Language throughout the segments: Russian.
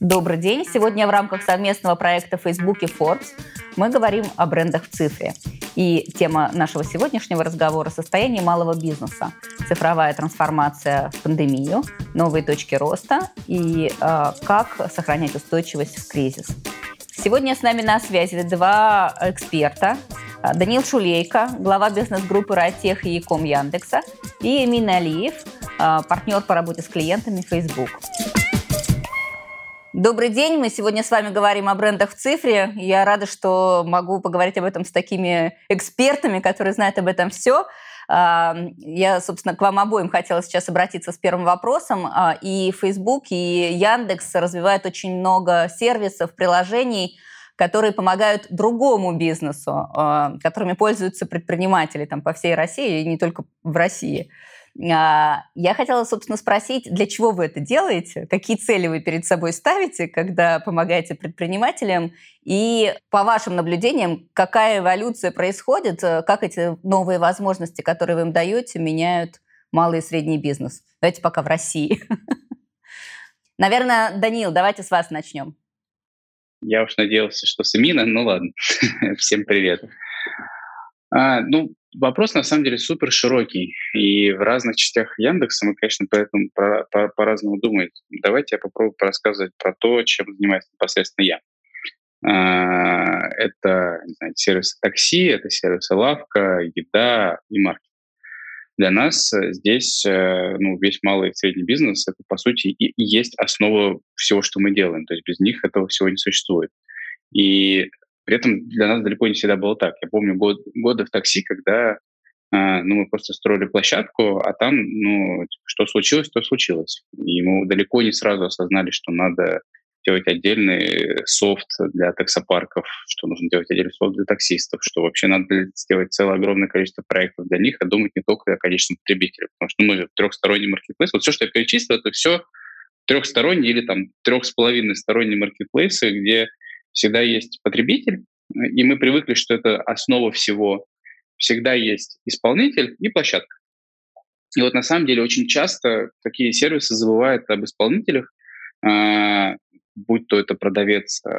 Добрый день. Сегодня в рамках совместного проекта Facebook и Forbes мы говорим о брендах в цифре. И тема нашего сегодняшнего разговора – состояние малого бизнеса, цифровая трансформация в пандемию, новые точки роста и э, как сохранять устойчивость в кризис. Сегодня с нами на связи два эксперта. Даниил Шулейко, глава бизнес-группы «Райтех» и Яком Яндекса, и Эмин Алиев, партнер по работе с клиентами Facebook. Добрый день. Мы сегодня с вами говорим о брендах в цифре. Я рада, что могу поговорить об этом с такими экспертами, которые знают об этом все. А, я, собственно, к вам обоим хотела сейчас обратиться с первым вопросом. А, и Facebook, и Яндекс развивают очень много сервисов, приложений, которые помогают другому бизнесу, которыми пользуются предприниматели там, по всей России и не только в России. А, я хотела, собственно, спросить, для чего вы это делаете, какие цели вы перед собой ставите, когда помогаете предпринимателям, и по вашим наблюдениям, какая эволюция происходит, э, как эти новые возможности, которые вы им даете, меняют малый и средний бизнес. Давайте пока в России. Наверное, Даниил, давайте с вас начнем. Я уж надеялся, что с Эмина, ну ладно. Всем привет. А, ну, вопрос на самом деле супер широкий, и в разных частях Яндекса мы, конечно, поэтому по, по, по-разному думаем. Давайте я попробую рассказывать про то, чем занимаюсь непосредственно я. А, это сервисы такси, это сервисы лавка, еда и маркет. Для нас здесь э, ну, весь малый и средний бизнес это по сути и есть основа всего, что мы делаем. То есть без них этого всего не существует. И при этом для нас далеко не всегда было так. Я помню год, годы в такси, когда э, ну, мы просто строили площадку, а там, ну, что случилось, то случилось. И мы далеко не сразу осознали, что надо делать отдельный софт для таксопарков, что нужно делать отдельный софт для таксистов, что вообще надо сделать целое огромное количество проектов для них, а думать не только о конечном потребителе, потому что мы же трехсторонний маркетплейс. Вот все, что я перечислил, это все трехсторонние или там трех с половиной сторонние маркетплейсы, где всегда есть потребитель, и мы привыкли, что это основа всего. Всегда есть исполнитель и площадка. И вот на самом деле очень часто такие сервисы забывают об исполнителях, э, будь то это продавец э,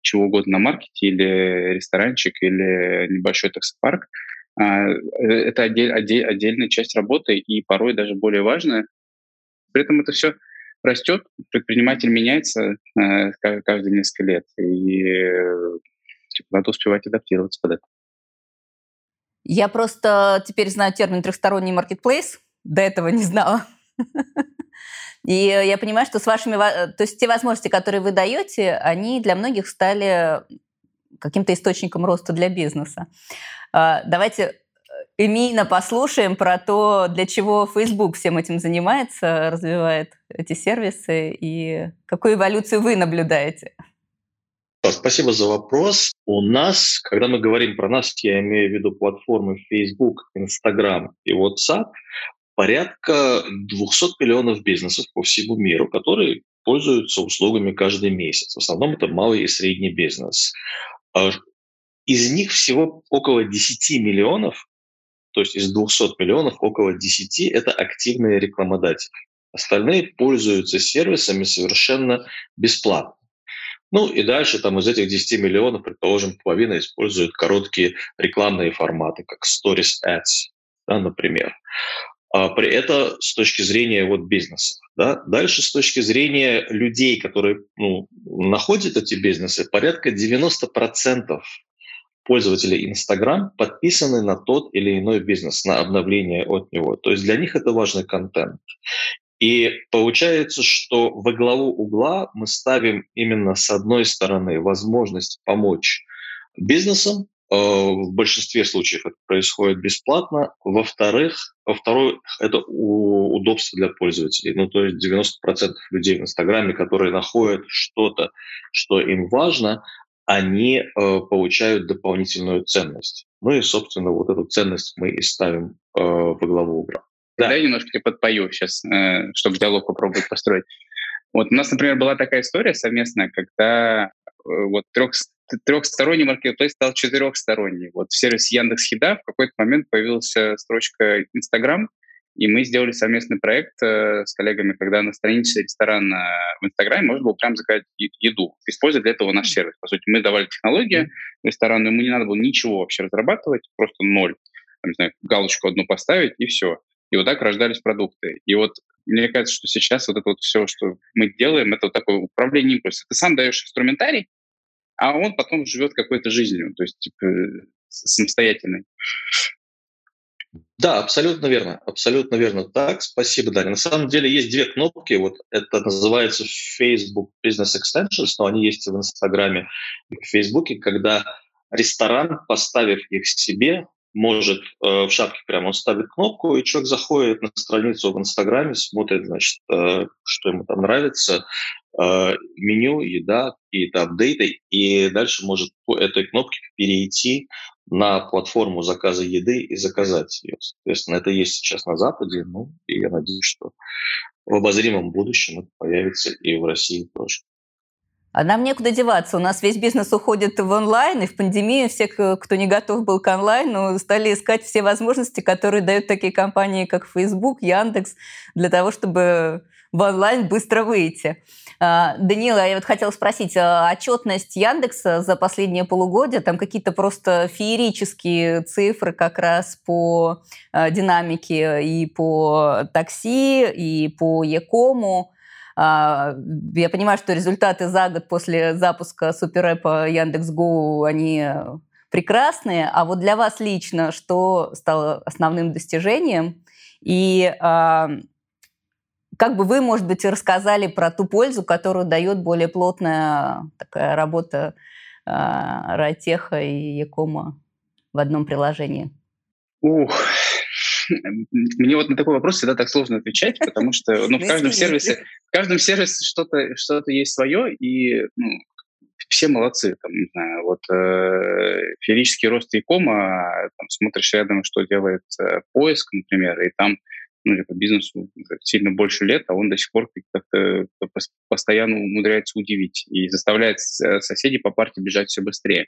чего угодно на маркете или ресторанчик или небольшой таксопарк. Э, это отдель, отдель, отдельная часть работы и порой даже более важная. При этом это все растет, предприниматель меняется э, каждые несколько лет, и э, надо успевать адаптироваться под это. Я просто теперь знаю термин трехсторонний маркетплейс, до этого не знала. И я понимаю, что с вашими, то есть те возможности, которые вы даете, они для многих стали каким-то источником роста для бизнеса. А, давайте Эмина послушаем про то, для чего Facebook всем этим занимается, развивает эти сервисы и какую эволюцию вы наблюдаете. Спасибо за вопрос. У нас, когда мы говорим про нас, я имею в виду платформы Facebook, Instagram и WhatsApp, порядка 200 миллионов бизнесов по всему миру, которые пользуются услугами каждый месяц. В основном это малый и средний бизнес. А из них всего около 10 миллионов то есть из 200 миллионов около 10 – это активные рекламодатели. Остальные пользуются сервисами совершенно бесплатно. Ну и дальше там из этих 10 миллионов, предположим, половина используют короткие рекламные форматы, как Stories Ads, да, например. А при это с точки зрения вот бизнеса. Да? Дальше с точки зрения людей, которые ну, находят эти бизнесы, порядка 90% пользователи Instagram подписаны на тот или иной бизнес, на обновление от него. То есть для них это важный контент. И получается, что во главу угла мы ставим именно с одной стороны возможность помочь бизнесам, э, в большинстве случаев это происходит бесплатно. Во-вторых, во-вторых, это удобство для пользователей. Ну, то есть 90% людей в Инстаграме, которые находят что-то, что им важно, они э, получают дополнительную ценность. Ну и, собственно, вот эту ценность мы и ставим э, во главу угла. Да. Дай немножко тебе подпою сейчас, э, чтобы диалог попробовать построить. Вот у нас, например, была такая история совместная, когда э, вот трех, трехсторонний маркетплейс стал четырехсторонний. Вот в сервисе Яндекс Еда в какой-то момент появилась строчка Инстаграм, и мы сделали совместный проект э, с коллегами, когда на странице ресторана в Инстаграме можно было прям заказать еду, используя для этого наш сервис. По сути, мы давали технологию ресторану, ему не надо было ничего вообще разрабатывать, просто ноль. Там, не знаю, галочку одну поставить, и все. И вот так рождались продукты. И вот мне кажется, что сейчас вот это вот все, что мы делаем, это вот такое управление импульсом. Ты сам даешь инструментарий, а он потом живет какой-то жизнью, то есть типа, самостоятельной. Да, абсолютно верно. Абсолютно верно так. Спасибо, Даня. На самом деле есть две кнопки. Вот это называется Facebook Business Extensions, но они есть и в Инстаграме, и в Фейсбуке, когда ресторан, поставив их себе, может э, в шапке прямо он ставит кнопку, и человек заходит на страницу в Инстаграме, смотрит, значит, э, что ему там нравится, э, меню, еда, какие-то апдейты, и дальше может по этой кнопке перейти на платформу заказа еды и заказать ее. Соответственно, это есть сейчас на Западе, ну, и я надеюсь, что в обозримом будущем это появится и в России тоже. А нам некуда деваться. У нас весь бизнес уходит в онлайн, и в пандемию все, кто не готов был к онлайну, стали искать все возможности, которые дают такие компании, как Facebook, Яндекс, для того, чтобы в онлайн быстро выйти. А, Данила, я вот хотела спросить, а отчетность Яндекса за последние полугодия, там какие-то просто феерические цифры как раз по а, динамике и по такси, и по Якому. Я понимаю, что результаты за год после запуска суперэпа Яндекс.Го, они прекрасные, а вот для вас лично что стало основным достижением? И как бы вы, может быть, рассказали про ту пользу, которую дает более плотная такая работа э, Райтеха и Якома в одном приложении? Ух, мне вот на такой вопрос всегда так сложно отвечать, потому что ну, в каждом сервисе, в каждом сервисе что-то что есть свое, и ну, все молодцы. Там, не знаю, вот э, феерический рост Якома, там, смотришь рядом, что делает э, поиск, например, и там ну, типа, бизнесу сильно больше лет, а он до сих пор как-то постоянно умудряется удивить и заставляет соседей по парте бежать все быстрее.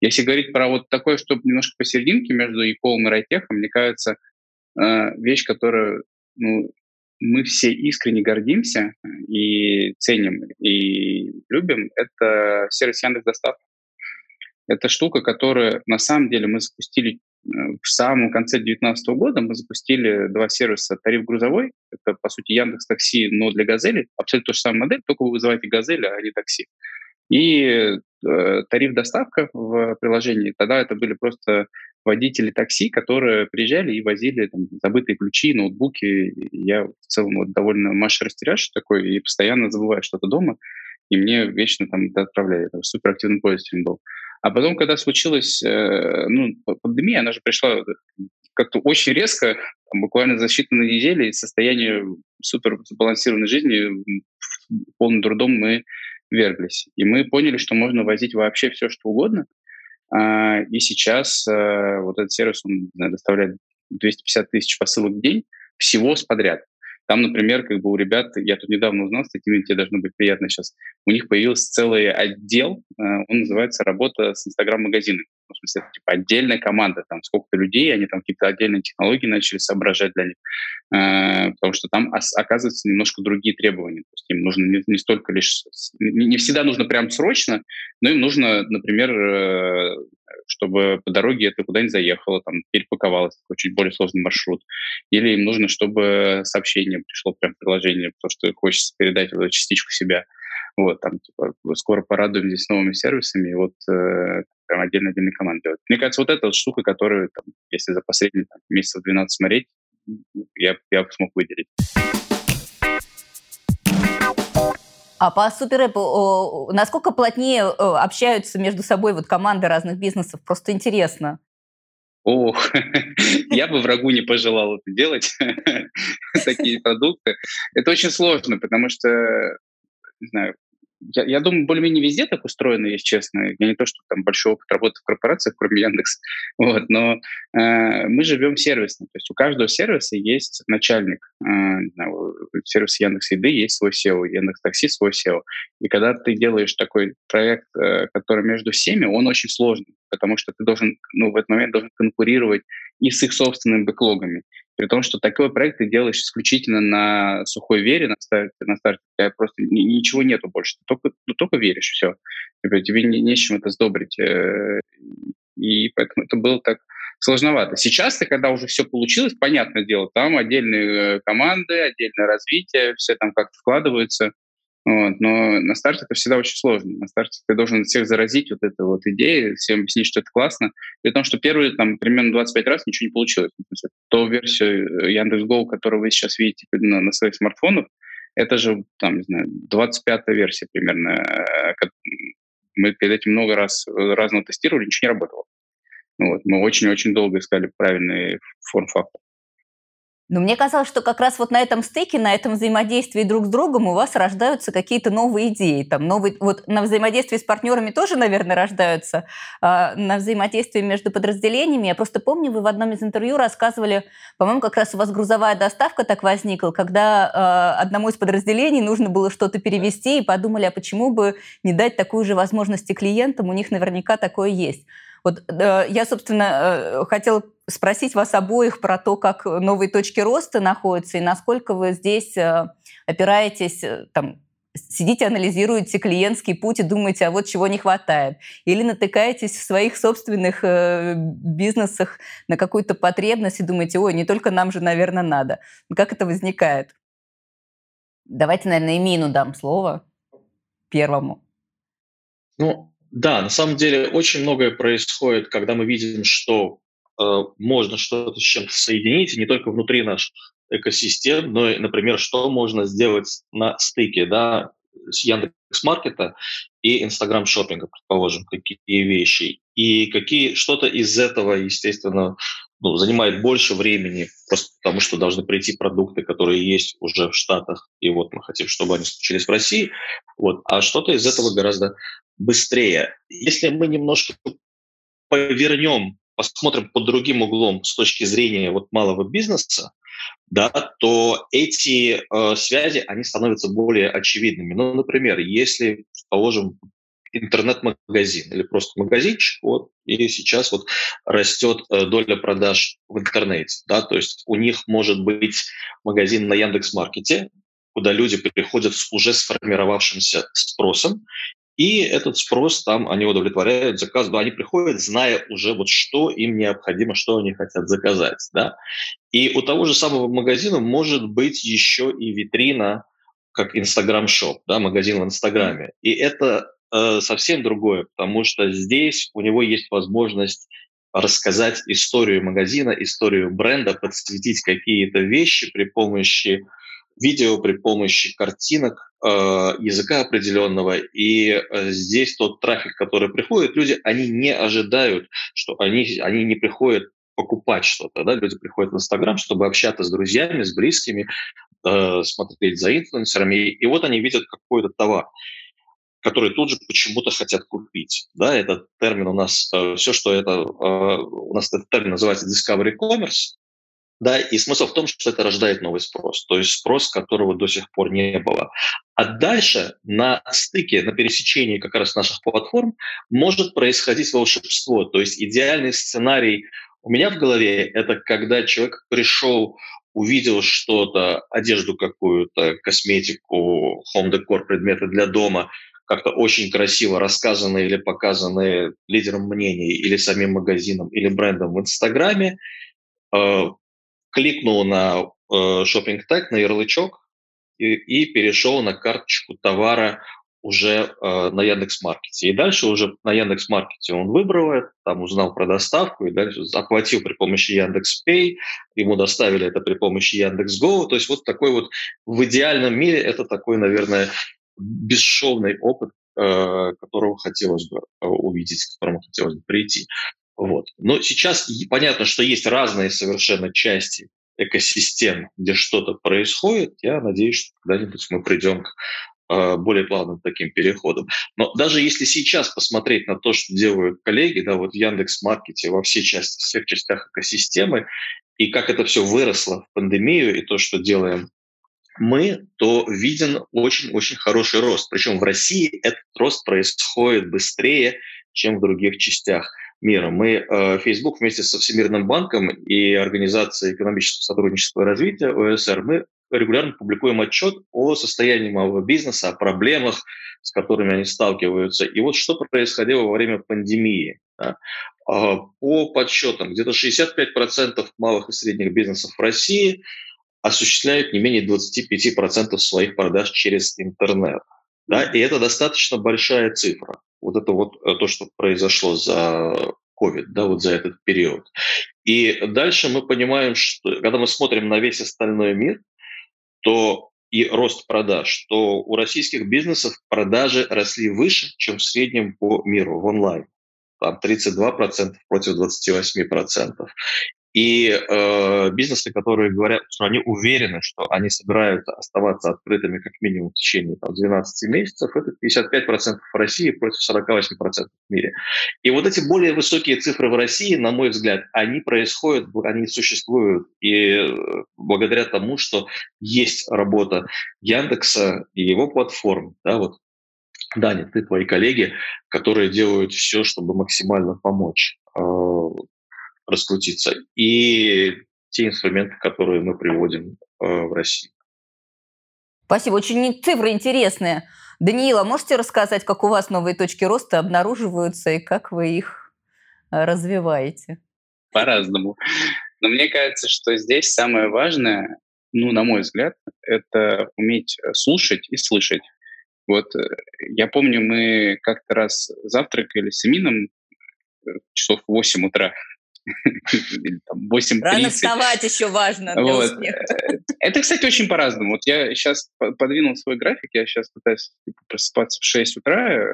Если говорить про вот такое, чтобы немножко посерединке между Яколом и Райтехом, мне кажется, э, вещь, которую ну, мы все искренне гордимся и ценим, и любим, это сервис Яндекс Доставка. Это штука, которую на самом деле мы запустили в самом конце 2019 года мы запустили два сервиса «Тариф грузовой». Это, по сути, Яндекс Такси, но для «Газели». Абсолютно та же самая модель, только вы вызываете «Газель», а не такси. И э, тариф доставка в приложении. Тогда это были просто водители такси, которые приезжали и возили там, забытые ключи, ноутбуки. Я в целом вот довольно Маша растеряш такой и постоянно забываю что-то дома, и мне вечно там это отправляли. Я суперактивным пользователем был. А потом, когда случилась э, ну, пандемия, она же пришла как-то очень резко, буквально за считанные недели, из состояния супер сбалансированной жизни в полный трудом мы верглись. И мы поняли, что можно возить вообще все, что угодно. А, и сейчас а, вот этот сервис, он доставляет 250 тысяч посылок в день всего с подряд. Там, например, как бы у ребят, я тут недавно узнал, с такими тебе должно быть приятно сейчас, у них появился целый отдел, э, он называется «Работа с Инстаграм-магазинами». В смысле, это типа отдельная команда, там сколько-то людей, они там какие-то отдельные технологии начали соображать для них, э, потому что там оказывается немножко другие требования. То есть им нужно не, не столько лишь, не, не всегда нужно прям срочно, но им нужно, например, э, чтобы по дороге это куда-нибудь заехало, там, перепаковалось, такой чуть более сложный маршрут. Или им нужно, чтобы сообщение пришло прям в приложение, потому что хочется передать вот частичку себя. Вот, там, типа, скоро порадуем здесь новыми сервисами, и вот э, прям отдельно-отдельный команд делать. Мне кажется, вот эта вот штука, которую, там, если за последние там, месяцев 12 смотреть, я, я смог выделить. А по суперэпу насколько плотнее общаются между собой вот команды разных бизнесов? Просто интересно. Ох, я бы врагу не пожелал это делать, такие продукты. Это очень сложно, потому что, не знаю, я, я думаю, более-менее везде так устроено, если честно. Я не то, что там большой опыт работы в корпорациях, кроме Яндекс, вот, но э, мы живем сервисно. То есть у каждого сервиса есть начальник. Э, сервис Яндекс Еды есть свой SEO, Яндекс Такси свой SEO. И когда ты делаешь такой проект, э, который между всеми, он очень сложный, потому что ты должен, ну, в этот момент должен конкурировать и с их собственными бэклогами. При том, что такой проект ты делаешь исключительно на сухой вере, на старте, на старте просто ничего нету больше, ты только, ну, только веришь, все. Типа, тебе не, не с чем это сдобрить. Э, и поэтому это было так сложновато. Сейчас-то, когда уже все получилось, понятное дело, там отдельные э, команды, отдельное развитие, все там как-то вкладываются. Вот. Но на старте это всегда очень сложно. На старте ты должен всех заразить вот этой вот идеей, всем объяснить, что это классно. При том, что первые там примерно 25 раз ничего не получилось. Например, ту версию э, Яндекс.Го, которую вы сейчас видите на, на своих смартфонах, это же, там, не знаю, 25-я версия примерно. Э, мы перед этим много раз разного тестировали, ничего не работало. Вот. Мы очень-очень долго искали правильный форм-фактор. Но мне казалось, что как раз вот на этом стыке, на этом взаимодействии друг с другом у вас рождаются какие-то новые идеи. Там новые, вот на взаимодействии с партнерами тоже, наверное, рождаются, а на взаимодействии между подразделениями. Я просто помню, вы в одном из интервью рассказывали, по-моему, как раз у вас грузовая доставка так возникла, когда э, одному из подразделений нужно было что-то перевести, и подумали, а почему бы не дать такую же возможность и клиентам, у них наверняка такое есть. Вот э, я, собственно, э, хотела спросить вас обоих про то, как новые точки роста находятся и насколько вы здесь э, опираетесь, э, там, сидите, анализируете клиентский путь и думаете, а вот чего не хватает. Или натыкаетесь в своих собственных э, бизнесах на какую-то потребность и думаете, ой, не только нам же, наверное, надо. Как это возникает? Давайте, наверное, Эмину дам слово первому. Ну, да, на самом деле очень многое происходит, когда мы видим, что э, можно что-то с чем-то соединить, не только внутри наших экосистем, но и, например, что можно сделать на стыке, да, с Яндекс.Маркета и Инстаграм шопинга, предположим, какие вещи. И какие что-то из этого, естественно, ну, занимает больше времени, просто потому что должны прийти продукты, которые есть уже в Штатах, и вот мы хотим, чтобы они случились в России. Вот. А что-то из этого гораздо быстрее. Если мы немножко повернем, посмотрим под другим углом с точки зрения вот малого бизнеса, да, то эти э, связи, они становятся более очевидными. Ну, например, если, положим, интернет-магазин или просто магазинчик, вот, и сейчас вот растет э, доля продаж в интернете, да, то есть у них может быть магазин на Яндекс.Маркете, куда люди приходят с уже сформировавшимся спросом, и этот спрос там они удовлетворяют заказ, да, они приходят, зная уже вот что им необходимо, что они хотят заказать, да. И у того же самого магазина может быть еще и витрина, как Instagram Shop, да, магазин в Инстаграме. И это э, совсем другое, потому что здесь у него есть возможность рассказать историю магазина, историю бренда, подсветить какие-то вещи при помощи видео, при помощи картинок, э, языка определенного. И э, здесь тот трафик, который приходит, люди, они не ожидают, что они, они не приходят покупать что-то. Да? Люди приходят в Инстаграм, чтобы общаться с друзьями, с близкими, э, смотреть за инфлюенсерами. И вот они видят какой-то товар которые тут же почему-то хотят купить. Да, этот термин у нас, э, все, что это, э, у нас этот термин называется discovery commerce, да, и смысл в том, что это рождает новый спрос, то есть спрос, которого до сих пор не было. А дальше на стыке, на пересечении как раз наших платформ может происходить волшебство. То есть идеальный сценарий у меня в голове – это когда человек пришел, увидел что-то, одежду какую-то, косметику, home-декор, предметы для дома, как-то очень красиво рассказанные или показанные лидером мнений или самим магазином или брендом в Инстаграме, э, кликнул на э, Shopping Tag, на ярлычок и, и перешел на карточку товара уже э, на Яндекс.Маркете. И дальше уже на Яндекс.Маркете он выбрал это, там узнал про доставку и дальше оплатил при помощи Яндекс.Пей, ему доставили это при помощи Яндекс.Го. То есть вот такой вот в идеальном мире это такой, наверное, бесшовный опыт, э, которого хотелось бы э, увидеть, к которому хотелось бы прийти. Вот. Но сейчас понятно, что есть разные совершенно части экосистем, где что-то происходит. Я надеюсь, что когда-нибудь мы придем к э, более плавным таким переходом. Но даже если сейчас посмотреть на то, что делают коллеги, да, вот в Яндекс.Маркете, во всей части, всех частях экосистемы, и как это все выросло в пандемию, и то, что делаем мы, то виден очень-очень хороший рост. Причем в России этот рост происходит быстрее, чем в других частях мира. Мы, Facebook вместе со Всемирным банком и Организацией экономического сотрудничества и развития, ОСР, мы регулярно публикуем отчет о состоянии малого бизнеса, о проблемах, с которыми они сталкиваются. И вот что происходило во время пандемии. А, по подсчетам, где-то 65% малых и средних бизнесов в России осуществляют не менее 25% своих продаж через интернет. Да? И это достаточно большая цифра. Вот это вот э, то, что произошло за COVID, да, вот за этот период. И дальше мы понимаем, что когда мы смотрим на весь остальной мир, то и рост продаж, то у российских бизнесов продажи росли выше, чем в среднем по миру в онлайн. Там 32% против 28%. И э, бизнесы, которые говорят, что они уверены, что они собираются оставаться открытыми как минимум в течение там, 12 месяцев, это 55% в России против 48% в мире. И вот эти более высокие цифры в России, на мой взгляд, они происходят, они существуют и э, благодаря тому, что есть работа Яндекса и его платформ, да, вот Даня, ты, твои коллеги, которые делают все, чтобы максимально помочь э, раскрутиться, и те инструменты, которые мы приводим э, в Россию. Спасибо. Очень цифры интересные. Даниила, можете рассказать, как у вас новые точки роста обнаруживаются и как вы их э, развиваете? По-разному. Но мне кажется, что здесь самое важное, ну, на мой взгляд, это уметь э, слушать и слышать. Вот я помню, мы как-то раз завтракали с Эмином часов в 8 утра 8.30. Рано вставать еще важно для вот. успеха. Э, это, кстати, очень по-разному. Вот я сейчас подвинул свой график, я сейчас пытаюсь типа, просыпаться в 6 утра,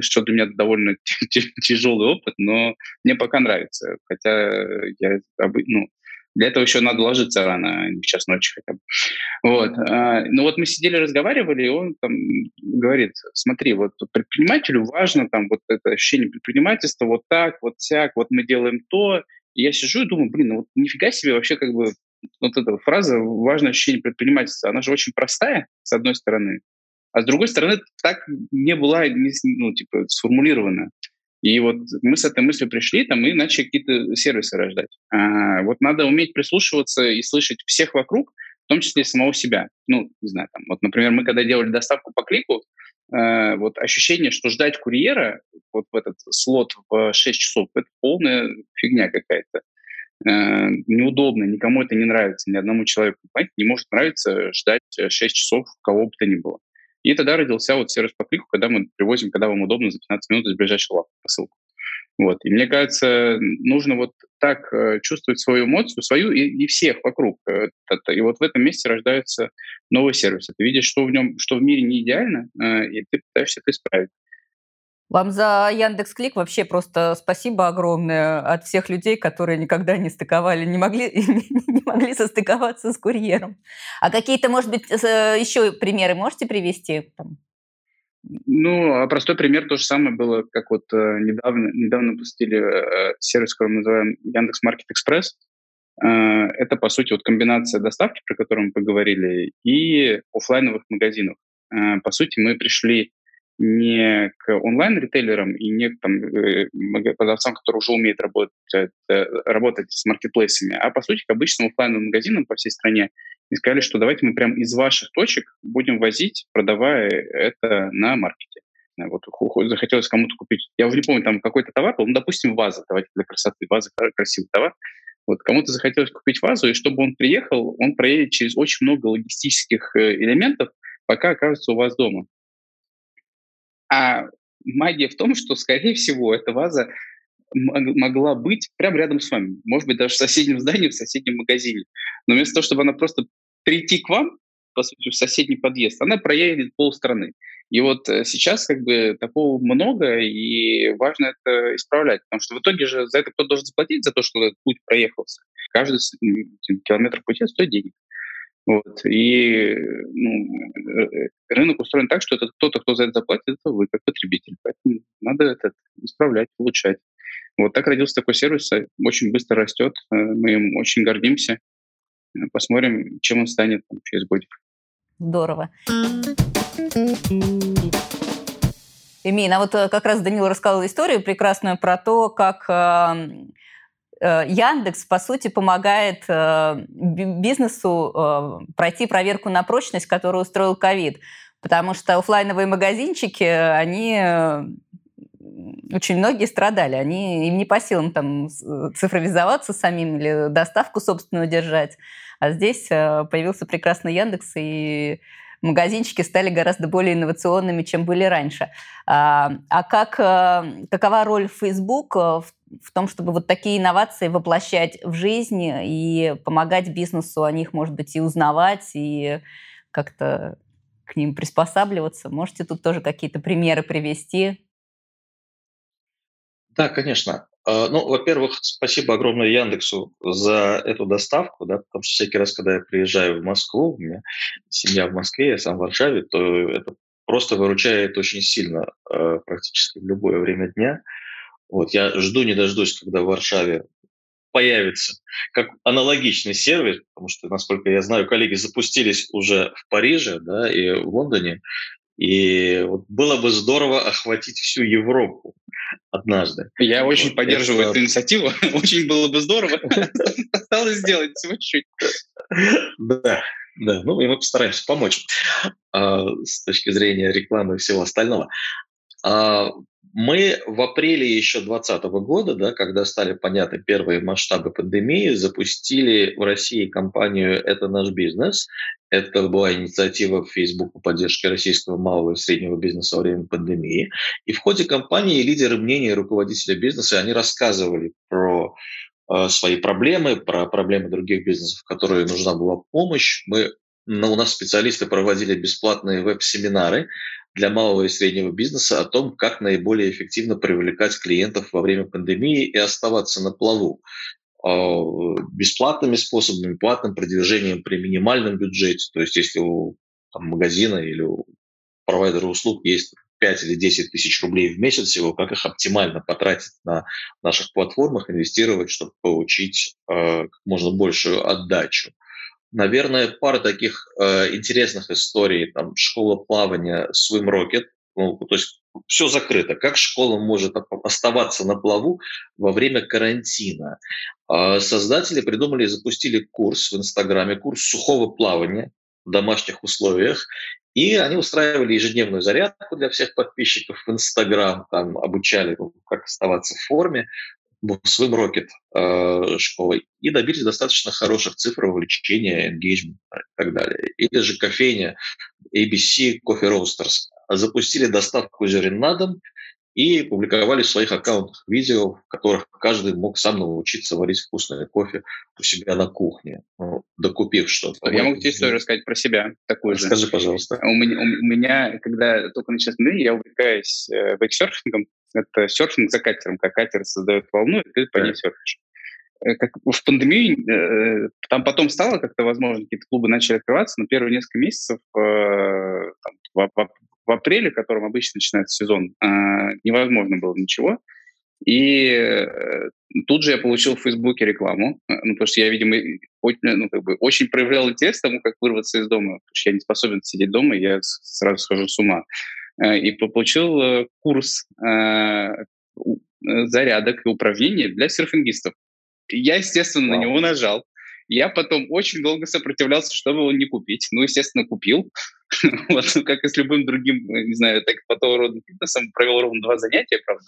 что для меня довольно тяжелый опыт, но мне пока нравится. Хотя я ну, для этого еще надо ложиться рано, а в час ночи хотя бы. Вот. А, ну вот мы сидели, разговаривали, и он там говорит, смотри, вот предпринимателю важно там вот это ощущение предпринимательства, вот так, вот всяк, вот мы делаем то. И я сижу и думаю, блин, ну вот нифига себе вообще как бы вот эта фраза «важное ощущение предпринимательства», она же очень простая, с одной стороны, а с другой стороны, так не была ну, типа, сформулирована. И вот мы с этой мыслью пришли, там, и начали какие-то сервисы рождать. А, вот надо уметь прислушиваться и слышать всех вокруг, в том числе и самого себя. Ну, не знаю, там, вот, например, мы когда делали доставку по клику, э, вот ощущение, что ждать курьера вот в этот слот в 6 часов, это полная фигня какая-то. Э, неудобно, никому это не нравится, ни одному человеку. Понимаете, не может нравиться ждать 6 часов кого бы то ни было. И тогда родился вот сервис по клику, когда мы привозим, когда вам удобно, за 15 минут из ближайшего лавки посылку. Вот. И мне кажется, нужно вот так э, чувствовать свою эмоцию, свою и, и всех вокруг. Э, и вот в этом месте рождается новый сервис. Ты видишь, что в нем, что в мире не идеально, э, и ты пытаешься это исправить. Вам за Яндекс Клик вообще просто спасибо огромное от всех людей, которые никогда не стыковали, не могли, не могли состыковаться с курьером. А какие-то, может быть, еще примеры можете привести? Ну, а простой пример то же самое было, как вот э, недавно, недавно пустили э, сервис, который мы называем Яндекс Маркет Экспресс. Э, это, по сути, вот комбинация доставки, про которую мы поговорили, и офлайновых магазинов. Э, по сути, мы пришли не к онлайн-ритейлерам и не к там, э, продавцам, которые уже умеют работать, э, работать с маркетплейсами, а по сути к обычным офлайновым магазинам по всей стране и сказали, что давайте мы прямо из ваших точек будем возить, продавая это на маркете. Вот захотелось кому-то купить, я уже не помню, там какой-то товар был, ну, допустим, ваза, давайте для красоты, ваза красивый товар. Вот кому-то захотелось купить вазу, и чтобы он приехал, он проедет через очень много логистических э, элементов, пока окажется у вас дома. А магия в том, что, скорее всего, эта ваза могла быть прямо рядом с вами. Может быть, даже в соседнем здании, в соседнем магазине. Но вместо того, чтобы она просто прийти к вам, по сути, в соседний подъезд, она проедет полстраны. И вот э, сейчас как бы такого много, и важно это исправлять, потому что в итоге же за это кто должен заплатить, за то, что этот путь проехался. Каждый километр пути стоит денег. Вот. И ну, э, рынок устроен так, что это кто-то, кто за это заплатит, это вы, как потребитель. Поэтому надо это исправлять, улучшать. Вот так родился такой сервис, э, очень быстро растет, э, мы им очень гордимся. Посмотрим, чем он станет там, через годик. Здорово. Эмин, а вот э, как раз Данил рассказал историю прекрасную про то, как эм, э, Яндекс, по сути, помогает э, бизнесу пройти проверку на прочность, которую устроил ковид. Потому что офлайновые магазинчики, они очень многие страдали. Они, им не по силам там цифровизоваться самим или доставку собственную держать. А здесь появился прекрасный Яндекс, и магазинчики стали гораздо более инновационными, чем были раньше. А, а как, э, какова роль Facebook э, в, в том, чтобы вот такие инновации воплощать в жизнь и помогать бизнесу о них, может быть, и узнавать, и как-то к ним приспосабливаться? Можете тут тоже какие-то примеры привести? Да, конечно. А, ну, во-первых, спасибо огромное Яндексу за эту доставку, да, потому что всякий раз, когда я приезжаю в Москву, у меня семья в Москве, я сам в Варшаве, то это просто выручает очень сильно а, практически в любое время дня. Вот, я жду не дождусь, когда в Варшаве появится как аналогичный сервис, потому что, насколько я знаю, коллеги запустились уже в Париже да, и в Лондоне, и вот было бы здорово охватить всю Европу однажды. Я очень вот, поддерживаю это... эту инициативу. Очень было бы здорово. Осталось сделать всего чуть-чуть. Да, да, ну и мы постараемся помочь а, с точки зрения рекламы и всего остального. А, мы в апреле еще 2020 года, да, когда стали понятны первые масштабы пандемии, запустили в России компанию «Это наш бизнес». Это была инициатива Facebook по поддержке российского малого и среднего бизнеса во время пандемии. И в ходе кампании лидеры мнения руководителя бизнеса, они рассказывали про э, свои проблемы, про проблемы других бизнесов, которые нужна была помощь. Мы, ну, у нас специалисты проводили бесплатные веб-семинары, для малого и среднего бизнеса о том, как наиболее эффективно привлекать клиентов во время пандемии и оставаться на плаву а, бесплатными способами, платным продвижением при минимальном бюджете. То есть если у там, магазина или у провайдера услуг есть 5 или 10 тысяч рублей в месяц всего, как их оптимально потратить на наших платформах, инвестировать, чтобы получить э, как можно большую отдачу. Наверное, пара таких э, интересных историй. Там школа плавания Swim Rocket. Ну, то есть все закрыто. Как школа может оставаться на плаву во время карантина? Э, создатели придумали и запустили курс в Инстаграме, курс сухого плавания в домашних условиях. И они устраивали ежедневную зарядку для всех подписчиков в Инстаграм, там обучали, ну, как оставаться в форме своим Rocket э, школой и добились достаточно хороших цифр вовлечения, engagement и так далее. Или же кофейня ABC Coffee Roasters запустили доставку зерен на дом и публиковали в своих аккаунтах видео, в которых каждый мог сам научиться варить вкусный кофе у себя на кухне, ну, докупив что-то. Я могу тебе историю рассказать про себя такую же. Скажи, пожалуйста. У меня, у меня когда только началась пандемия, я увлекаюсь э, вейксерфингом, это серфинг за катером, как катер создает волну, и ты по ней серфишь. Э, как в пандемию, э, там потом стало как-то возможно, какие-то клубы начали открываться, но первые несколько месяцев э, там, в, в, в апреле, в котором обычно начинается сезон, невозможно было ничего. И тут же я получил в Фейсбуке рекламу, ну, потому что я, видимо, очень, ну, как бы, очень проявлял интерес к тому, как вырваться из дома, потому что я не способен сидеть дома, и я сразу схожу с ума. Э, и получил э, курс э, зарядок и упражнений для серфингистов. Я, естественно, Вау. на него нажал. Я потом очень долго сопротивлялся, чтобы его не купить. Ну, естественно, купил. вот, ну, как и с любым другим, не знаю, так по того рода фитнесом, провел ровно два занятия, правда.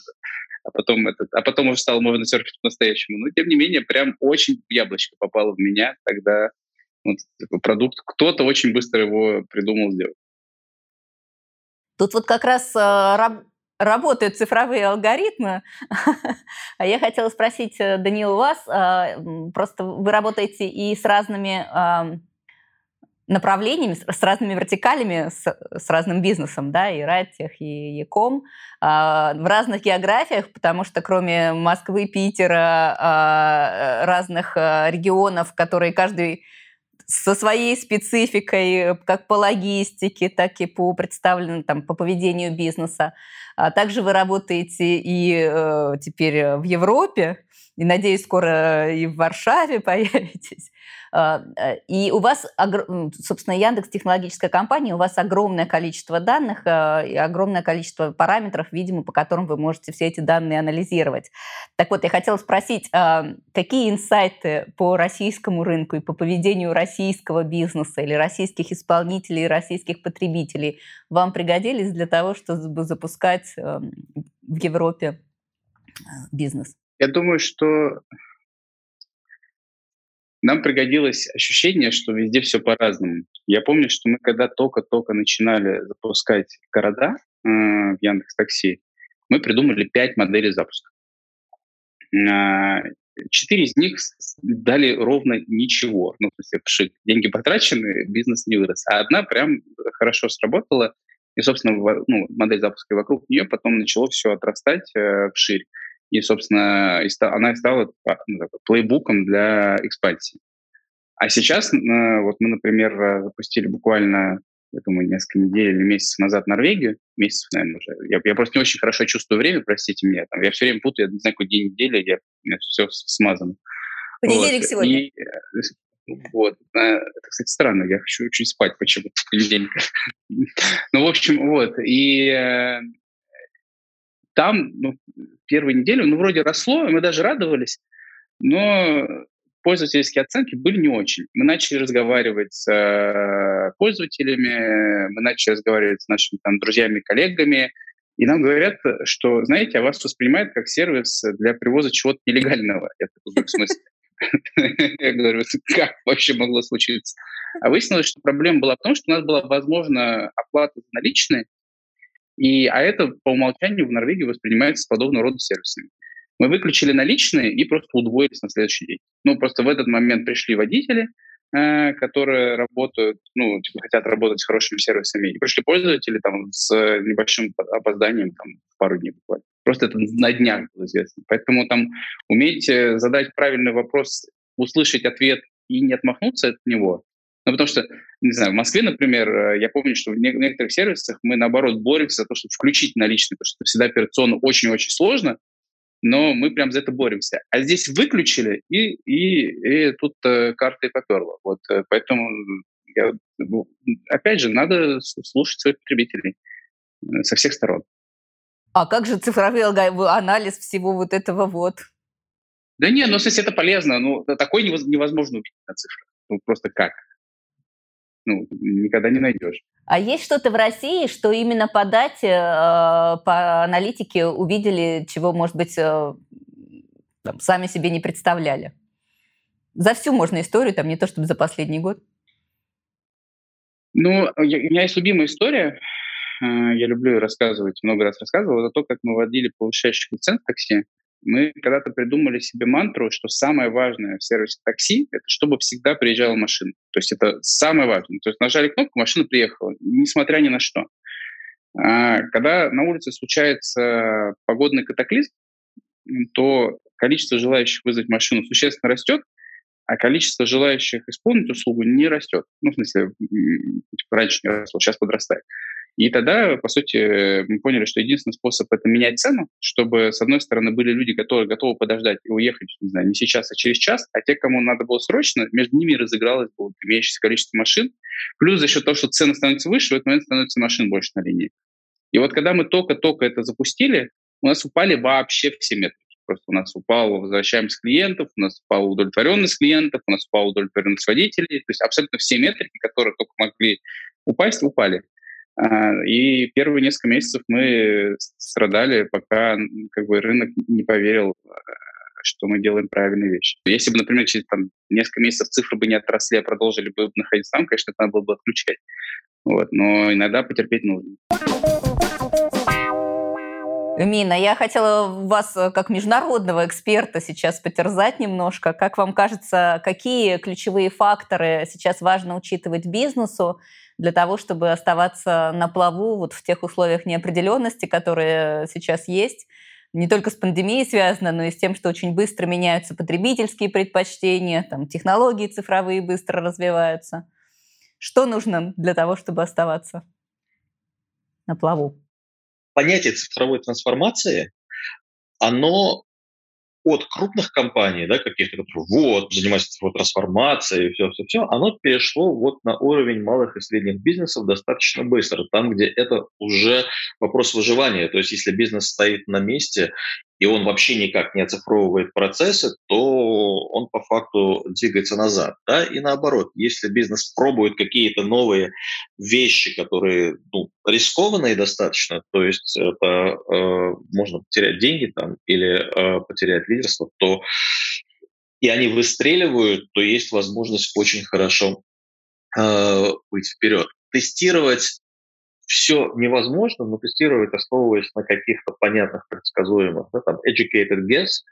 А потом, этот, а потом уже стал можно серфить по-настоящему. Но, тем не менее, прям очень яблочко попало в меня, когда вот, продукт, кто-то очень быстро его придумал сделать. Тут вот как раз э, раб, работают цифровые алгоритмы. А я хотела спросить, э, Данил, у вас э, просто вы работаете и с разными направлениями, с разными вертикалями, с, с разным бизнесом, да, и Райтех, и Яком, в разных географиях, потому что кроме Москвы, Питера, разных регионов, которые каждый со своей спецификой, как по логистике, так и по представленному там, по поведению бизнеса. А также вы работаете и э, теперь в Европе, и, надеюсь, скоро и в Варшаве появитесь. А, э, и у вас, собственно, Яндекс технологическая компания, у вас огромное количество данных а, и огромное количество параметров, видимо, по которым вы можете все эти данные анализировать. Так вот, я хотела спросить, а, какие инсайты по российскому рынку и по поведению российского бизнеса или российских исполнителей, российских потребителей вам пригодились для того, чтобы запускать в Европе бизнес? Я думаю, что нам пригодилось ощущение, что везде все по-разному. Я помню, что мы когда только-только начинали запускать города э, в Яндекс Такси, мы придумали пять моделей запуска. А, четыре из них дали ровно ничего. Ну, то есть, пшик, деньги потрачены, бизнес не вырос. А одна прям хорошо сработала. И, собственно, ну, модель запуска вокруг нее потом начало все отрастать э, вширь. И, собственно, она стала а, ну, плейбуком для экспансии. А сейчас, э, вот мы, например, э, запустили буквально, я думаю, несколько недель или месяцев назад Норвегию, месяцев, наверное, уже. Я, я просто не очень хорошо чувствую время, простите меня. Там, я все время путаю, я не знаю, какой день недели, я, меня все смазано. Понедельник вот. сегодня. И, э, вот. Это, кстати, странно, я хочу чуть спать почему-то в понедельник. ну, в общем, вот. И там ну, первые недели, ну, вроде росло, мы даже радовались, но пользовательские оценки были не очень. Мы начали разговаривать с э, пользователями, мы начали разговаривать с нашими там, друзьями, коллегами, и нам говорят, что, знаете, а вас воспринимают как сервис для привоза чего-то нелегального. Я такой, в смысле? Я говорю, как вообще могло случиться? А выяснилось, что проблема была в том, что у нас была возможна оплата наличной, и, а это по умолчанию в Норвегии воспринимается подобного рода сервисами. Мы выключили наличные и просто удвоились на следующий день. Ну, просто в этот момент пришли водители, э, которые работают, ну, типа, хотят работать с хорошими сервисами, и пришли пользователи там с небольшим опозданием, там, пару дней буквально. Просто это на днях было известно. Поэтому там уметь задать правильный вопрос, услышать ответ и не отмахнуться от него, ну, потому что, не знаю, в Москве, например, э, я помню, что в некоторых сервисах мы, наоборот, боремся за то, чтобы включить наличные, потому что всегда операционно очень-очень сложно, но мы прям за это боремся. А здесь выключили, и, и, и тут э, карта и поперла. Вот, э, поэтому, я, ну, опять же, надо слушать своих потребителей э, со всех сторон. А как же цифровой анализ всего вот этого вот? Да не, ну, если это полезно, ну, такой невозможно увидеть на цифрах. Ну, просто как? Ну, никогда не найдешь. А есть что-то в России, что именно по дате, э, по аналитике увидели, чего, может быть, э, там, сами себе не представляли? За всю можно историю, там не то чтобы за последний год. Ну, я, у меня есть любимая история, э, я люблю рассказывать, много раз рассказывал, это то, как мы вводили повышающих цен в такси. Мы когда-то придумали себе мантру, что самое важное в сервисе такси — это чтобы всегда приезжала машина. То есть это самое важное. То есть нажали кнопку, машина приехала, несмотря ни на что. А когда на улице случается погодный катаклизм, то количество желающих вызвать машину существенно растет, а количество желающих исполнить услугу не растет. Ну, в смысле, раньше не росло, сейчас подрастает. И тогда, по сути, мы поняли, что единственный способ это менять цену, чтобы, с одной стороны, были люди, которые готовы подождать и уехать, не знаю, не сейчас, а через час, а те, кому надо было срочно, между ними разыгралось было имеющееся количество машин. Плюс за счет того, что цены становятся выше, в этот момент становится машин больше на линии. И вот когда мы только-только это запустили, у нас упали вообще все метрики. Просто у нас упала возвращаемость клиентов, у нас упала удовлетворенность клиентов, у нас упала удовлетворенность водителей. То есть абсолютно все метрики, которые только могли упасть, упали. А, и первые несколько месяцев мы страдали, пока как бы рынок не поверил, э, что мы делаем правильные вещи. Если бы, например, через там, несколько месяцев цифры бы не отросли, а продолжили бы находиться там, конечно, это надо было бы отключать. Вот. Но иногда потерпеть нужно. Мина, я хотела вас э, как международного эксперта сейчас потерзать немножко. Как вам кажется, какие ключевые факторы сейчас важно учитывать бизнесу, для того, чтобы оставаться на плаву вот в тех условиях неопределенности, которые сейчас есть. Не только с пандемией связано, но и с тем, что очень быстро меняются потребительские предпочтения, там, технологии цифровые быстро развиваются. Что нужно для того, чтобы оставаться на плаву? Понятие цифровой трансформации, оно от крупных компаний, да, каких-то, которые вот, занимаются цифровой трансформацией, все-все-все, оно перешло вот на уровень малых и средних бизнесов достаточно быстро, там, где это уже вопрос выживания. То есть если бизнес стоит на месте и он вообще никак не оцифровывает процессы, то он по факту двигается назад. Да? И наоборот, если бизнес пробует какие-то новые вещи, которые ну, рискованные достаточно, то есть это э, можно потерять деньги там или э, потерять лидерство, то и они выстреливают, то есть возможность очень хорошо э, быть вперед. Тестировать все невозможно, но тестировать, основываясь на каких-то понятных, предсказуемых, да, там, educated guess,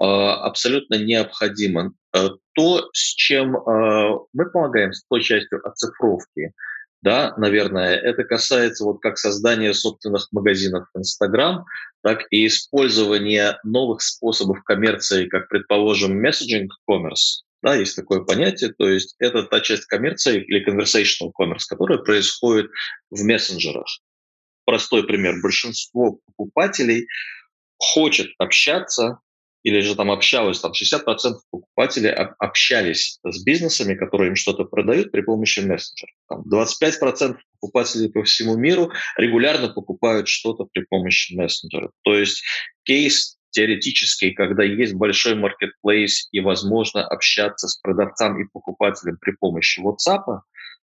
э, абсолютно необходимо. Э, то, с чем э, мы помогаем, с той частью оцифровки, да, наверное, это касается вот как создания собственных магазинов в Instagram, так и использования новых способов коммерции, как, предположим, messaging commerce, да, есть такое понятие, то есть это та часть коммерции или conversational commerce, которая происходит в мессенджерах. Простой пример. Большинство покупателей хочет общаться или же там общалось, там 60% покупателей общались с бизнесами, которые им что-то продают при помощи мессенджера. Там 25% покупателей по всему миру регулярно покупают что-то при помощи мессенджера. То есть кейс теоретически, когда есть большой маркетплейс и возможно общаться с продавцом и покупателем при помощи WhatsApp,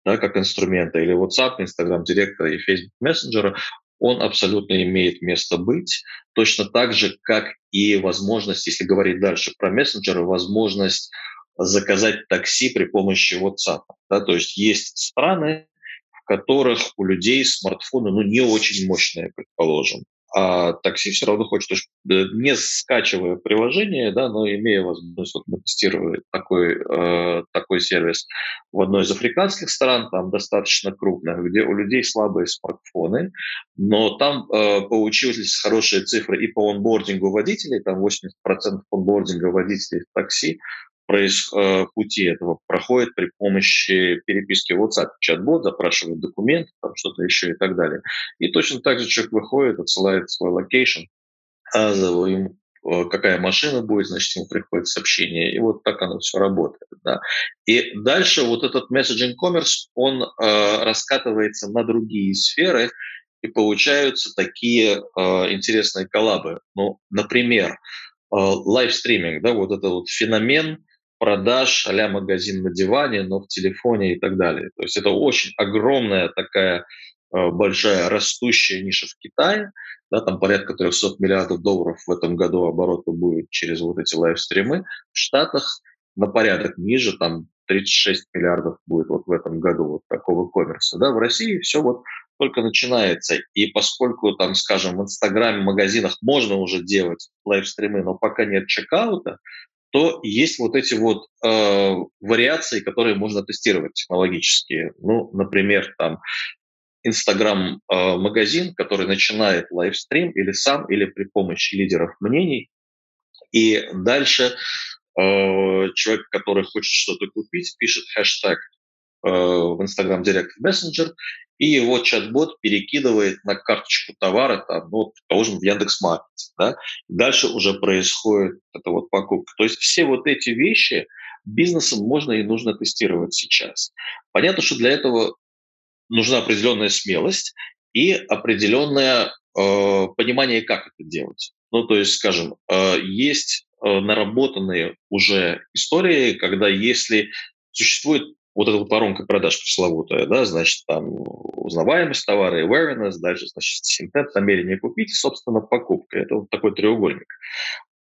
да, как инструмента, или WhatsApp, Instagram директора и Facebook мессенджера, он абсолютно имеет место быть, точно так же, как и возможность, если говорить дальше про мессенджеры, возможность заказать такси при помощи WhatsApp. Да, то есть есть страны, в которых у людей смартфоны ну, не очень мощные, предположим а такси все равно хочет, не скачивая приложение, да, но имея возможность, вот мы такой, э, такой сервис в одной из африканских стран, там достаточно крупных, где у людей слабые смартфоны, но там э, получились хорошие цифры и по онбордингу водителей, там 80% онбординга водителей в такси проис, э, пути этого проходит при помощи переписки в WhatsApp. Чат-бот запрашивает документ, там что-то еще и так далее. И точно так же человек выходит, отсылает свой location, а ему э, какая машина будет, значит, ему приходит сообщение, и вот так оно все работает. Да. И дальше вот этот messaging commerce, он э, раскатывается на другие сферы, и получаются такие э, интересные коллабы. Ну, например, э, livestreaming, да, вот это вот феномен, продаж а магазин на диване, но в телефоне и так далее. То есть это очень огромная такая э, большая растущая ниша в Китае, да, там порядка 300 миллиардов долларов в этом году оборота будет через вот эти лайвстримы. В Штатах на порядок ниже, там 36 миллиардов будет вот в этом году вот такого commerce а. Да, в России все вот только начинается. И поскольку там, скажем, в Инстаграме, магазинах можно уже делать лайвстримы, но пока нет чекаута, то есть вот эти вот э, вариации, которые можно тестировать технологически. Ну, например, там Инстаграм-магазин, который начинает лайвстрим или сам, или при помощи лидеров мнений. И дальше э, человек, который хочет что-то купить, пишет хэштег э, в Instagram Direct Messenger, и его чат-бот перекидывает на карточку товара, там, ну, положим, в Яндекс.Маркете. Да? дальше уже происходит эта вот покупка. То есть все вот эти вещи бизнесом можно и нужно тестировать сейчас. Понятно, что для этого нужна определенная смелость и определенное э, понимание, как это делать. Ну, то есть, скажем, э, есть э, наработанные уже истории, когда если существует вот эта вот воронка продаж пресловутая, да, значит, там узнаваемость товара, awareness, дальше, значит, синтет, намерение купить, собственно, покупка. Это вот такой треугольник.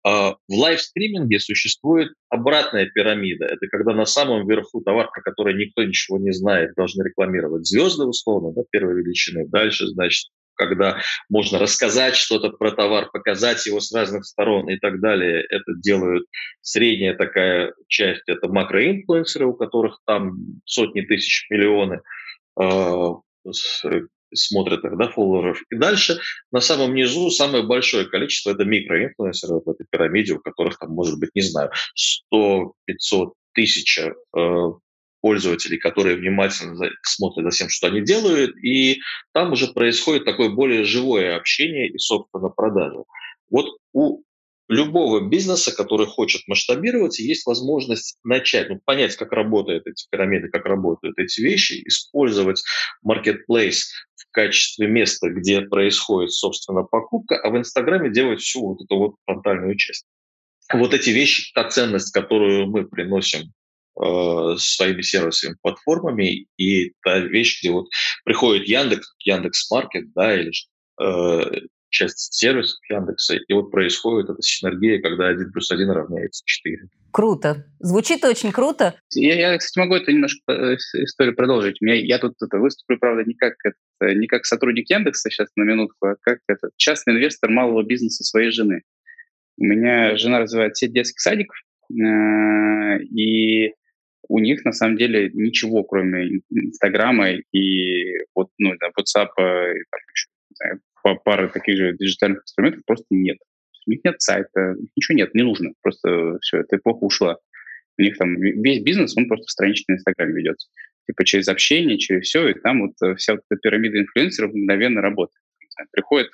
А в лайвстриминге существует обратная пирамида. Это когда на самом верху товар, про который никто ничего не знает, должны рекламировать звезды, условно, да, первой величины. Дальше, значит, когда можно рассказать что-то про товар, показать его с разных сторон и так далее. Это делают средняя такая часть, это макроинфлюенсеры, у которых там сотни тысяч, миллионы э, смотрят их, да, фолловеров. И дальше на самом низу самое большое количество это микроинфлюенсеров в этой пирамиде, у которых там может быть, не знаю, 100, 500, тысяча э, пользователей, которые внимательно смотрят за всем, что они делают, и там уже происходит такое более живое общение и, собственно, продажа. Вот у любого бизнеса, который хочет масштабироваться, есть возможность начать, ну, понять, как работают эти пирамиды, как работают эти вещи, использовать marketplace в качестве места, где происходит, собственно, покупка, а в Инстаграме делать всю вот эту вот фронтальную часть. Вот эти вещи, та ценность, которую мы приносим э, своими сервисами, платформами, и та вещь, где вот приходит Яндекс, Яндекс Маркет, да, или э, часть сервисов Яндекса, и вот происходит эта синергия, когда 1 плюс 1 равняется 4. Круто. Звучит очень круто. Я, я кстати, могу это немножко э, историю продолжить. Я, я тут это, выступлю, правда, не как, это, не как сотрудник Яндекса сейчас на минутку, а как это, частный инвестор малого бизнеса своей жены. У меня жена развивает сеть детских садиков, э, и у них на самом деле ничего, кроме Инстаграма и вот, ну, WhatsApp, и, там, еще, пары таких же диджитальных инструментов просто нет. У них нет сайта, ничего нет, не нужно. Просто все, эта эпоха ушла. У них там весь бизнес, он просто страничный на Инстаграме ведется. Типа через общение, через все, и там вот э, вся вот эта пирамида инфлюенсеров мгновенно работает. Приходит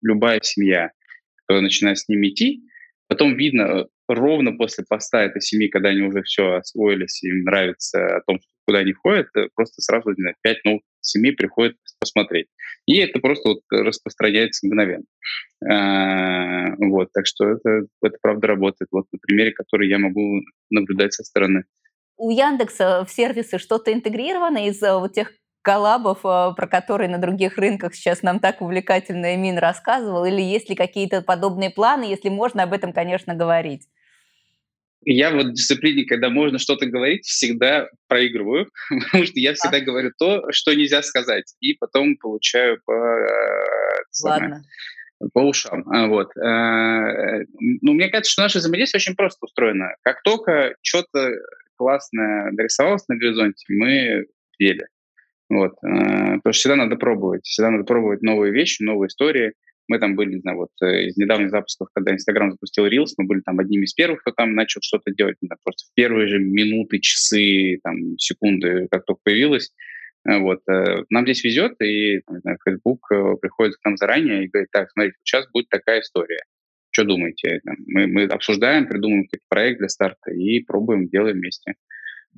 любая семья, кто начинает с ними идти, потом видно э, ровно после поста этой семьи, когда они уже все освоились, им нравится о том, куда они ходят, э, просто сразу, не знаю, 5 новых семей приходят посмотреть. И это просто вот распространяется мгновенно. А, вот, так что это, это правда работает. Вот на примере, который я могу наблюдать со стороны. У Яндекса в сервисы что-то интегрировано из э, вот тех коллабов, э, про которые на других рынках сейчас нам так увлекательно Эмин рассказывал, или есть ли какие-то подобные планы, если можно об этом, конечно, говорить? Я вот в дисциплине, когда можно что-то говорить, всегда проигрываю, потому что я всегда а. говорю то, что нельзя сказать, и потом получаю по, э, Ладно. по ушам. А, вот. Э, ну, мне кажется, что наше взаимодействие очень просто устроено. Как только что-то классное нарисовалось на горизонте, мы в деле. Вот. Э, потому что всегда надо пробовать. Всегда надо пробовать новые вещи, новые истории. Мы там были, не знаю, вот э, из недавних запусков, когда Инстаграм запустил Reels, мы были там одними из первых, кто там начал что-то делать, не знаю, просто в первые же минуты, часы, там, секунды, как только появилось. Э, вот. Э, нам здесь везет, и там, знаю, Facebook приходит к нам заранее и говорит, так, смотрите, сейчас будет такая история. Что думаете? Мы, мы обсуждаем, придумываем какой-то проект для старта и пробуем, делаем вместе.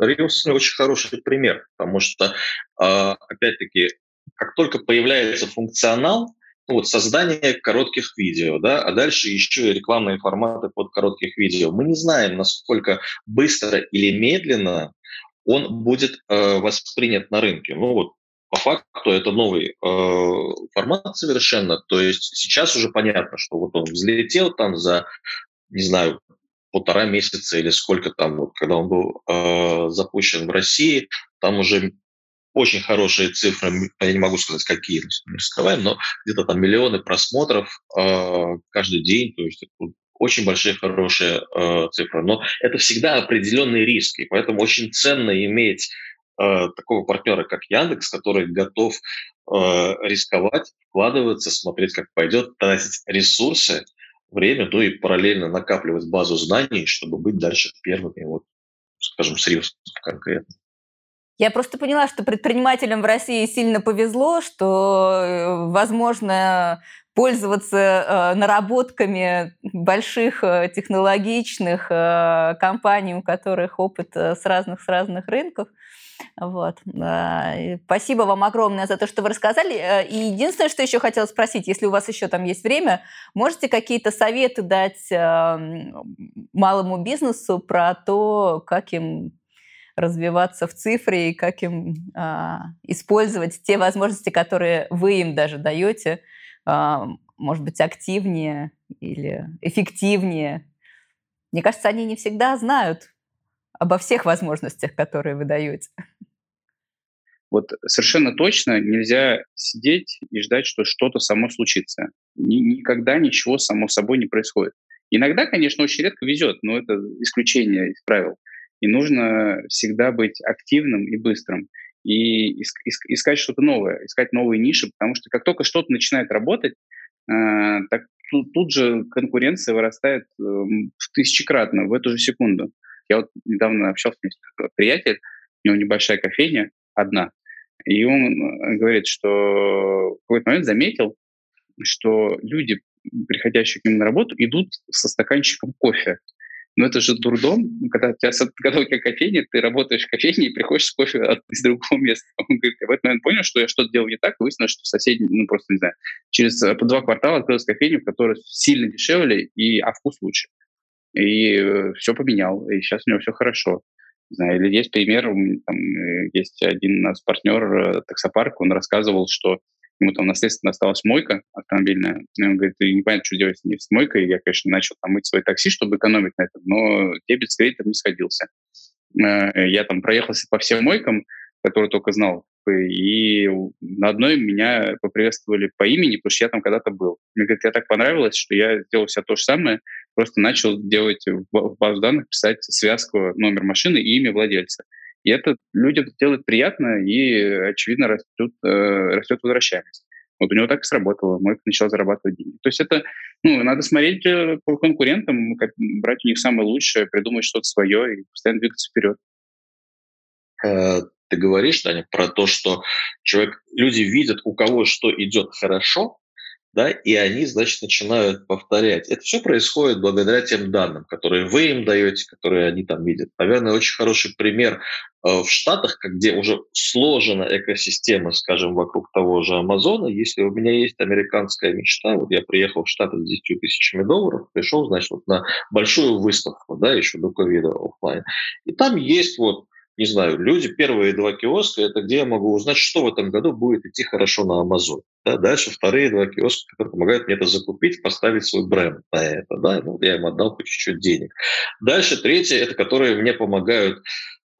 Reels очень хороший пример, потому что, а, опять-таки, как только появляется функционал, ну, вот создание коротких видео, да, а дальше еще и рекламные форматы под коротких видео. Мы не знаем, насколько быстро или медленно он будет э, воспринят на рынке. Ну вот по факту это новый э, формат совершенно. То есть сейчас уже понятно, что вот он взлетел там за, не знаю, полтора месяца или сколько там, вот, когда он был э, запущен в России, там уже очень хорошие цифры, я не могу сказать, какие мы раскрываем, но где-то там миллионы просмотров э, каждый день, то есть очень большие хорошие э, цифры. Но это всегда определенные риски, поэтому очень ценно иметь э, такого партнера, как Яндекс, который готов э, рисковать, вкладываться, смотреть, как пойдет, тратить ресурсы, время, ну и параллельно накапливать базу знаний, чтобы быть дальше первыми, вот, скажем, с конкретно. Я просто поняла, что предпринимателям в России сильно повезло, что, э, возможно, пользоваться э, наработками больших э, технологичных э, компаний, у которых опыт э, с разных с разных рынков. Вот. Спасибо вам огромное за то, что вы рассказали. Э, и единственное, что еще хотела спросить, если у вас еще там есть время, можете какие-то советы дать малому бизнесу про то, как им развиваться в цифре и как им а, использовать те возможности, которые вы им даже даете, а, может быть, активнее или эффективнее. Мне кажется, они не всегда знают обо всех возможностях, которые вы даете. Вот совершенно точно нельзя сидеть и ждать, что что-то само случится. Никогда ничего само собой не происходит. Иногда, конечно, очень редко везет, но это исключение из правил. И нужно всегда быть активным и быстрым. И искать что-то новое, искать новые ниши, потому что как только что-то начинает работать, э, так тут, тут же конкуренция вырастает э, в тысячекратно в эту же секунду. Я вот недавно общался с приятель, у него небольшая кофейня, одна, и он э, говорит, что в какой-то момент заметил, что люди приходящие к ним на работу, идут со стаканчиком кофе. Но это же дурдом, когда у тебя, когда у тебя кофейня, ты работаешь в кофейне и приходишь с кофе от, из другого места. Он говорит, я в этот момент понял, что я что-то делал не так, и выяснилось, что в соседней, ну просто не знаю, через э, по два квартала открылась кофейня, в которой сильно дешевле, и, а вкус лучше. И э, все поменял, и сейчас у него все хорошо. Не знаю, или есть пример, там, э, есть один у нас партнер э, таксопарк, он рассказывал, что ему там наследственно осталась мойка автомобильная. И он говорит, ты не понятно, что делать с мойкой. Я, конечно, начал там мыть свой такси, чтобы экономить на этом, но дебет с кредитом не сходился. Э, я там проехался по всем мойкам, которые только знал, и на одной меня поприветствовали по имени, потому что я там когда-то был. Мне говорит, я так понравилось, что я сделал все то же самое, просто начал делать в базу данных, писать связку номер машины и имя владельца. И это людям делает приятно, и, очевидно, растет, э, растет возвращаемость. Вот у него так и сработало. Мой начал зарабатывать деньги. То есть это, ну, надо смотреть э, по конкурентам, брать у них самое лучшее, придумать что-то свое и постоянно двигаться вперед. Э, ты говоришь, Таня, про то, что человек, люди видят, у кого что идет хорошо, да, и они, значит, начинают повторять. Это все происходит благодаря тем данным, которые вы им даете, которые они там видят. Наверное, очень хороший пример э, в Штатах, где уже сложена экосистема, скажем, вокруг того же Амазона. Если у меня есть американская мечта, вот я приехал в Штаты с 10 тысячами долларов, пришел, значит, вот на большую выставку, да, еще до ковида офлайн. И там есть вот не знаю, люди, первые два киоска, это где я могу узнать, что в этом году будет идти хорошо на Амазон. Да, дальше вторые два киоска, которые помогают мне это закупить, поставить свой бренд на это. Да, ну, я им отдал по чуть-чуть денег. Дальше третье, это которые мне помогают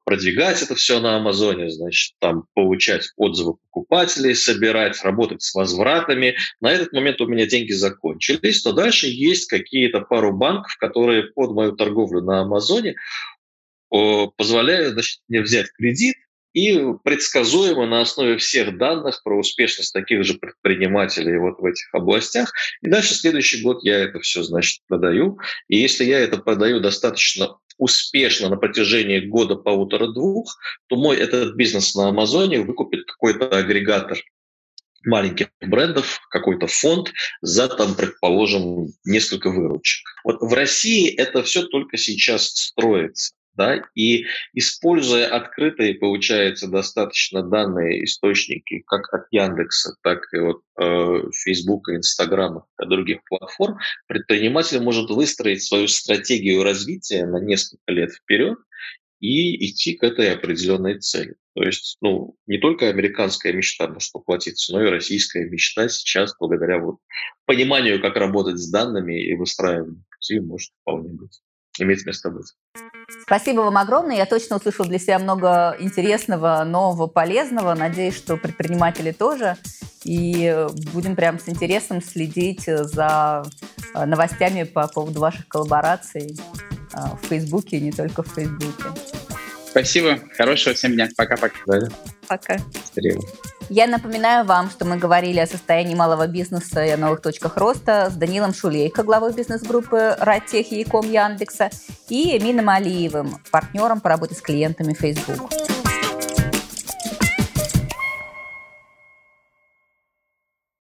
продвигать это все на Амазоне, значит, там получать отзывы покупателей, собирать, работать с возвратами. На этот момент у меня деньги закончились, но дальше есть какие-то пару банков, которые под мою торговлю на Амазоне позволяют значит, мне взять кредит и предсказуемо на основе всех данных про успешность таких же предпринимателей вот в этих областях. И дальше следующий год я это все, значит, продаю. И если я это продаю достаточно успешно на протяжении года, полутора-двух, то мой этот бизнес на Амазоне выкупит какой-то агрегатор маленьких брендов, какой-то фонд за, там, предположим, несколько выручек. Вот в России это все только сейчас строится да, и используя открытые, получается, достаточно данные источники, как от Яндекса, так и от э, Фейсбука, Инстаграма, и других платформ, предприниматель может выстроить свою стратегию развития на несколько лет вперед и идти к этой определенной цели. То есть, ну, не только американская мечта может воплотиться, но и российская мечта сейчас, благодаря вот пониманию, как работать с данными и выстраиванию пути, может вполне быть, иметь место быть. Спасибо вам огромное. Я точно услышал для себя много интересного, нового, полезного. Надеюсь, что предприниматели тоже. И будем прям с интересом следить за э, новостями по поводу ваших коллабораций э, в Фейсбуке и не только в Фейсбуке. Спасибо. Хорошего всем дня. Пока-пока. Пока. Стрелы. Я напоминаю вам, что мы говорили о состоянии малого бизнеса и о новых точках роста с Данилом Шулейко, главой бизнес-группы Ратех и Яком Яндекса, и Эмином Алиевым, партнером по работе с клиентами Facebook.